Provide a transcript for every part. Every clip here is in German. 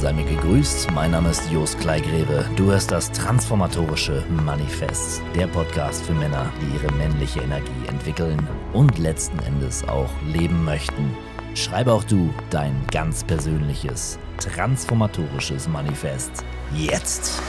Sei mir gegrüßt, mein Name ist Jos Kleigreve. Du hörst das Transformatorische Manifest, der Podcast für Männer, die ihre männliche Energie entwickeln und letzten Endes auch leben möchten. Schreibe auch du dein ganz persönliches, transformatorisches Manifest jetzt.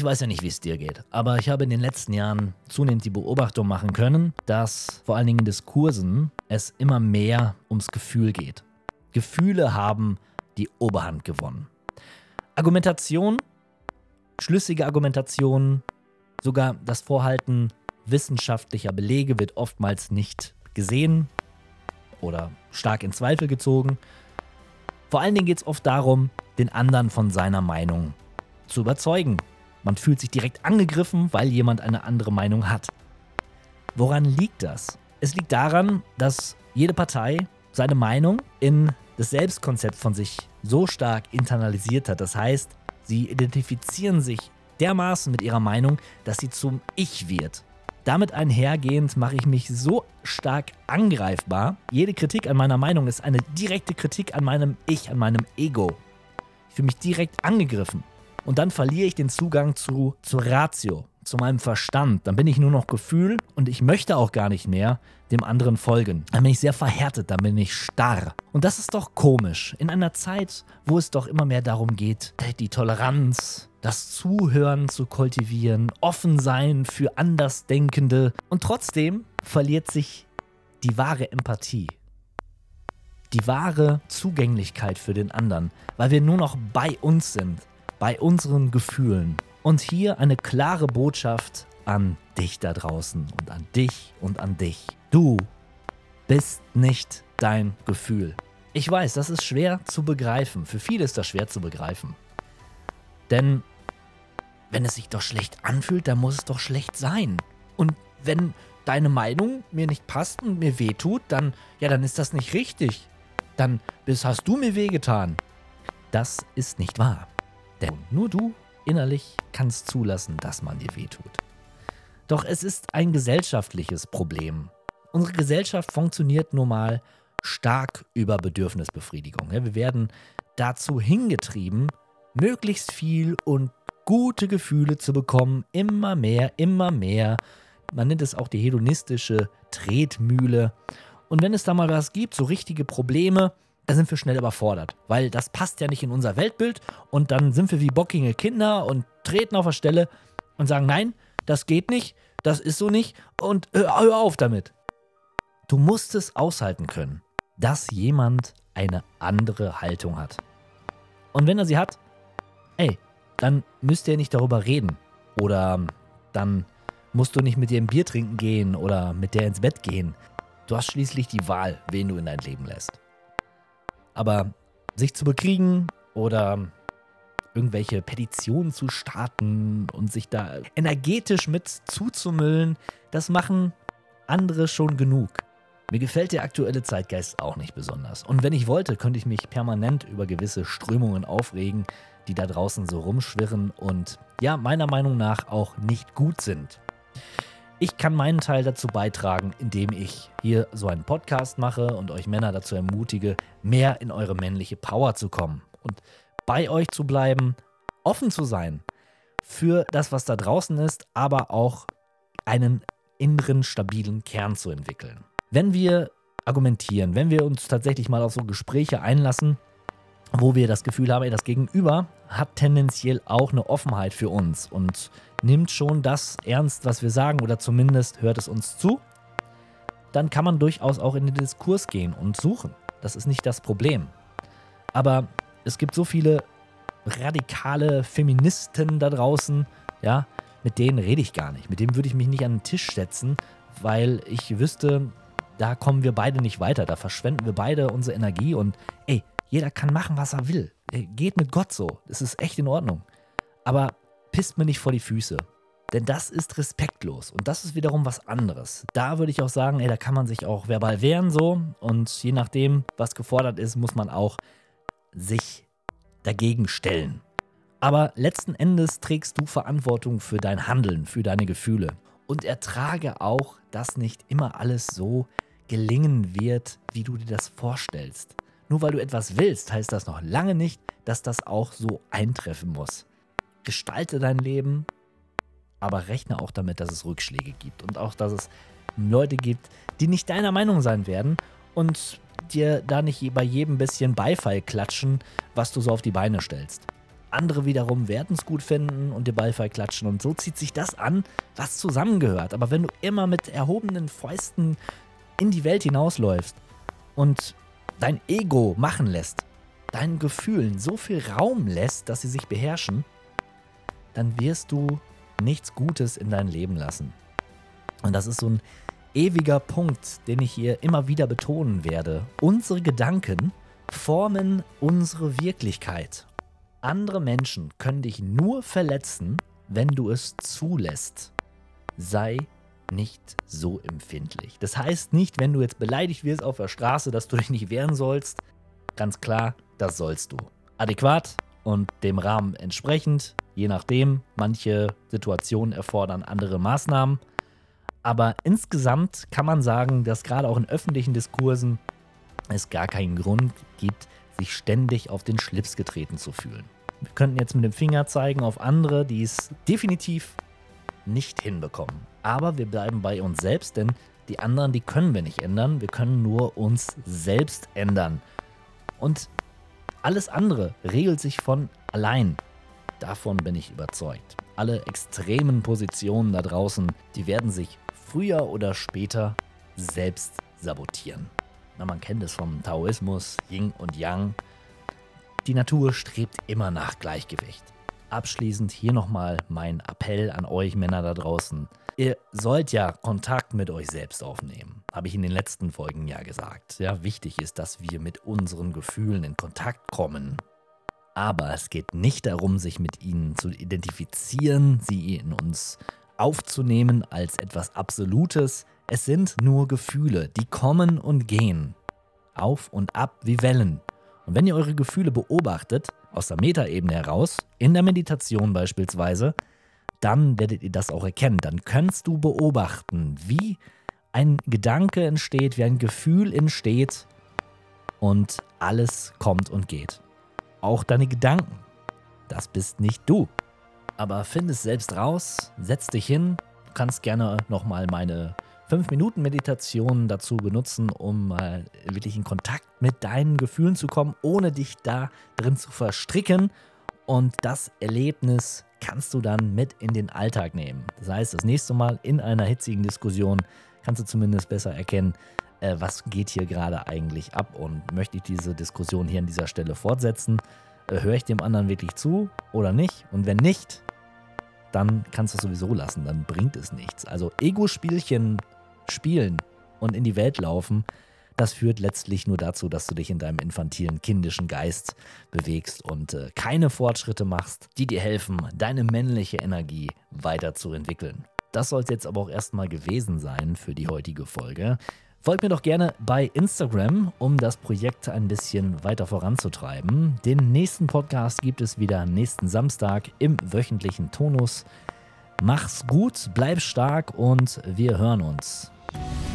Ich weiß ja nicht, wie es dir geht, aber ich habe in den letzten Jahren zunehmend die Beobachtung machen können, dass vor allen Dingen in Diskursen es immer mehr ums Gefühl geht. Gefühle haben die Oberhand gewonnen. Argumentation, schlüssige Argumentation, sogar das Vorhalten wissenschaftlicher Belege wird oftmals nicht gesehen oder stark in Zweifel gezogen. Vor allen Dingen geht es oft darum, den anderen von seiner Meinung zu überzeugen man fühlt sich direkt angegriffen, weil jemand eine andere Meinung hat. Woran liegt das? Es liegt daran, dass jede Partei seine Meinung in das Selbstkonzept von sich so stark internalisiert hat. Das heißt, sie identifizieren sich dermaßen mit ihrer Meinung, dass sie zum Ich wird. Damit einhergehend mache ich mich so stark angreifbar. Jede Kritik an meiner Meinung ist eine direkte Kritik an meinem Ich, an meinem Ego. Ich fühle mich direkt angegriffen. Und dann verliere ich den Zugang zu, zur Ratio, zu meinem Verstand. Dann bin ich nur noch Gefühl und ich möchte auch gar nicht mehr dem anderen folgen. Dann bin ich sehr verhärtet, dann bin ich starr. Und das ist doch komisch. In einer Zeit, wo es doch immer mehr darum geht, die Toleranz, das Zuhören zu kultivieren, offen sein für Andersdenkende. Und trotzdem verliert sich die wahre Empathie. Die wahre Zugänglichkeit für den anderen, weil wir nur noch bei uns sind bei unseren Gefühlen. Und hier eine klare Botschaft an dich da draußen und an dich und an dich. Du bist nicht dein Gefühl. Ich weiß, das ist schwer zu begreifen. Für viele ist das schwer zu begreifen. Denn wenn es sich doch schlecht anfühlt, dann muss es doch schlecht sein. Und wenn deine Meinung mir nicht passt und mir wehtut, dann ja, dann ist das nicht richtig. Dann bist, hast du mir wehgetan. Das ist nicht wahr. Denn nur du innerlich kannst zulassen, dass man dir wehtut. Doch es ist ein gesellschaftliches Problem. Unsere Gesellschaft funktioniert nun mal stark über Bedürfnisbefriedigung. Wir werden dazu hingetrieben, möglichst viel und gute Gefühle zu bekommen. Immer mehr, immer mehr. Man nennt es auch die hedonistische Tretmühle. Und wenn es da mal was gibt, so richtige Probleme, da sind wir schnell überfordert, weil das passt ja nicht in unser Weltbild und dann sind wir wie bockige Kinder und treten auf der Stelle und sagen, nein, das geht nicht, das ist so nicht und hör, hör auf damit. Du musst es aushalten können, dass jemand eine andere Haltung hat. Und wenn er sie hat, ey, dann müsst ihr nicht darüber reden oder dann musst du nicht mit ihr ein Bier trinken gehen oder mit der ins Bett gehen. Du hast schließlich die Wahl, wen du in dein Leben lässt. Aber sich zu bekriegen oder irgendwelche Petitionen zu starten und sich da energetisch mit zuzumüllen, das machen andere schon genug. Mir gefällt der aktuelle Zeitgeist auch nicht besonders. Und wenn ich wollte, könnte ich mich permanent über gewisse Strömungen aufregen, die da draußen so rumschwirren und ja, meiner Meinung nach auch nicht gut sind. Ich kann meinen Teil dazu beitragen, indem ich hier so einen Podcast mache und euch Männer dazu ermutige, mehr in eure männliche Power zu kommen und bei euch zu bleiben, offen zu sein für das, was da draußen ist, aber auch einen inneren stabilen Kern zu entwickeln. Wenn wir argumentieren, wenn wir uns tatsächlich mal auf so Gespräche einlassen, wo wir das Gefühl haben, ey, das Gegenüber hat tendenziell auch eine Offenheit für uns und nimmt schon das ernst, was wir sagen oder zumindest hört es uns zu, dann kann man durchaus auch in den Diskurs gehen und suchen. Das ist nicht das Problem. Aber es gibt so viele radikale Feministen da draußen, ja, mit denen rede ich gar nicht. Mit denen würde ich mich nicht an den Tisch setzen, weil ich wüsste, da kommen wir beide nicht weiter. Da verschwenden wir beide unsere Energie und ey, jeder kann machen, was er will. Geht mit Gott so. Das ist echt in Ordnung. Aber pisst mir nicht vor die Füße. Denn das ist respektlos und das ist wiederum was anderes. Da würde ich auch sagen, ey, da kann man sich auch verbal wehren so und je nachdem, was gefordert ist, muss man auch sich dagegen stellen. Aber letzten Endes trägst du Verantwortung für dein Handeln, für deine Gefühle. Und ertrage auch, dass nicht immer alles so gelingen wird, wie du dir das vorstellst. Nur weil du etwas willst, heißt das noch lange nicht, dass das auch so eintreffen muss. Gestalte dein Leben, aber rechne auch damit, dass es Rückschläge gibt und auch, dass es Leute gibt, die nicht deiner Meinung sein werden und dir da nicht bei jedem bisschen Beifall klatschen, was du so auf die Beine stellst. Andere wiederum werden es gut finden und dir Beifall klatschen. Und so zieht sich das an, was zusammengehört. Aber wenn du immer mit erhobenen Fäusten in die Welt hinausläufst und dein Ego machen lässt, deinen Gefühlen so viel Raum lässt, dass sie sich beherrschen, dann wirst du nichts Gutes in dein Leben lassen. Und das ist so ein ewiger Punkt, den ich hier immer wieder betonen werde. Unsere Gedanken formen unsere Wirklichkeit. Andere Menschen können dich nur verletzen, wenn du es zulässt. Sei nicht so empfindlich. Das heißt nicht, wenn du jetzt beleidigt wirst auf der Straße, dass du dich nicht wehren sollst. Ganz klar, das sollst du. Adäquat und dem Rahmen entsprechend, je nachdem. Manche Situationen erfordern andere Maßnahmen. Aber insgesamt kann man sagen, dass gerade auch in öffentlichen Diskursen es gar keinen Grund gibt, sich ständig auf den Schlips getreten zu fühlen. Wir könnten jetzt mit dem Finger zeigen auf andere, die es definitiv nicht hinbekommen. Aber wir bleiben bei uns selbst, denn die anderen, die können wir nicht ändern. Wir können nur uns selbst ändern. Und alles andere regelt sich von allein. Davon bin ich überzeugt. Alle extremen Positionen da draußen, die werden sich früher oder später selbst sabotieren. Na, man kennt es vom Taoismus, Yin und Yang. Die Natur strebt immer nach Gleichgewicht. Abschließend hier nochmal mein Appell an euch Männer da draußen. Ihr sollt ja Kontakt mit euch selbst aufnehmen. Habe ich in den letzten Folgen ja gesagt. Ja, wichtig ist, dass wir mit unseren Gefühlen in Kontakt kommen. Aber es geht nicht darum, sich mit ihnen zu identifizieren, sie in uns aufzunehmen als etwas Absolutes. Es sind nur Gefühle, die kommen und gehen. Auf und ab wie Wellen. Und wenn ihr eure Gefühle beobachtet, aus der Metaebene heraus, in der Meditation beispielsweise, dann werdet ihr das auch erkennen. Dann kannst du beobachten, wie ein Gedanke entsteht, wie ein Gefühl entsteht und alles kommt und geht. Auch deine Gedanken. Das bist nicht du. Aber find es selbst raus, setz dich hin. Du kannst gerne nochmal meine 5-Minuten-Meditation dazu benutzen, um mal wirklich in Kontakt mit deinen Gefühlen zu kommen, ohne dich da drin zu verstricken. Und das Erlebnis kannst du dann mit in den Alltag nehmen. Das heißt, das nächste Mal in einer hitzigen Diskussion kannst du zumindest besser erkennen, äh, was geht hier gerade eigentlich ab und möchte ich diese Diskussion hier an dieser Stelle fortsetzen? Äh, Höre ich dem anderen wirklich zu oder nicht? Und wenn nicht, dann kannst du es sowieso lassen, dann bringt es nichts. Also Ego-Spielchen spielen und in die Welt laufen, das führt letztlich nur dazu, dass du dich in deinem infantilen, kindischen Geist bewegst und äh, keine Fortschritte machst, die dir helfen, deine männliche Energie weiterzuentwickeln. Das soll es jetzt aber auch erstmal gewesen sein für die heutige Folge. Folgt mir doch gerne bei Instagram, um das Projekt ein bisschen weiter voranzutreiben. Den nächsten Podcast gibt es wieder nächsten Samstag im wöchentlichen Tonus. Mach's gut, bleib stark und wir hören uns. Thank you.